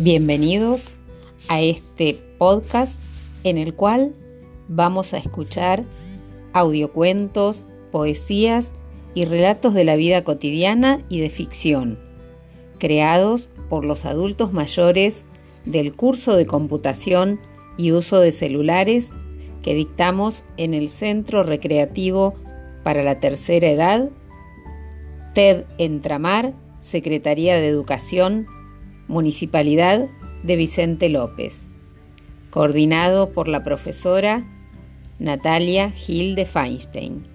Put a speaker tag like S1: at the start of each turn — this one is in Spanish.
S1: Bienvenidos a este podcast en el cual vamos a escuchar audiocuentos, poesías y relatos de la vida cotidiana y de ficción, creados por los adultos mayores del curso de computación y uso de celulares que dictamos en el Centro Recreativo para la Tercera Edad, TED Entramar, Secretaría de Educación, Municipalidad de Vicente López, coordinado por la profesora Natalia Gil de Feinstein.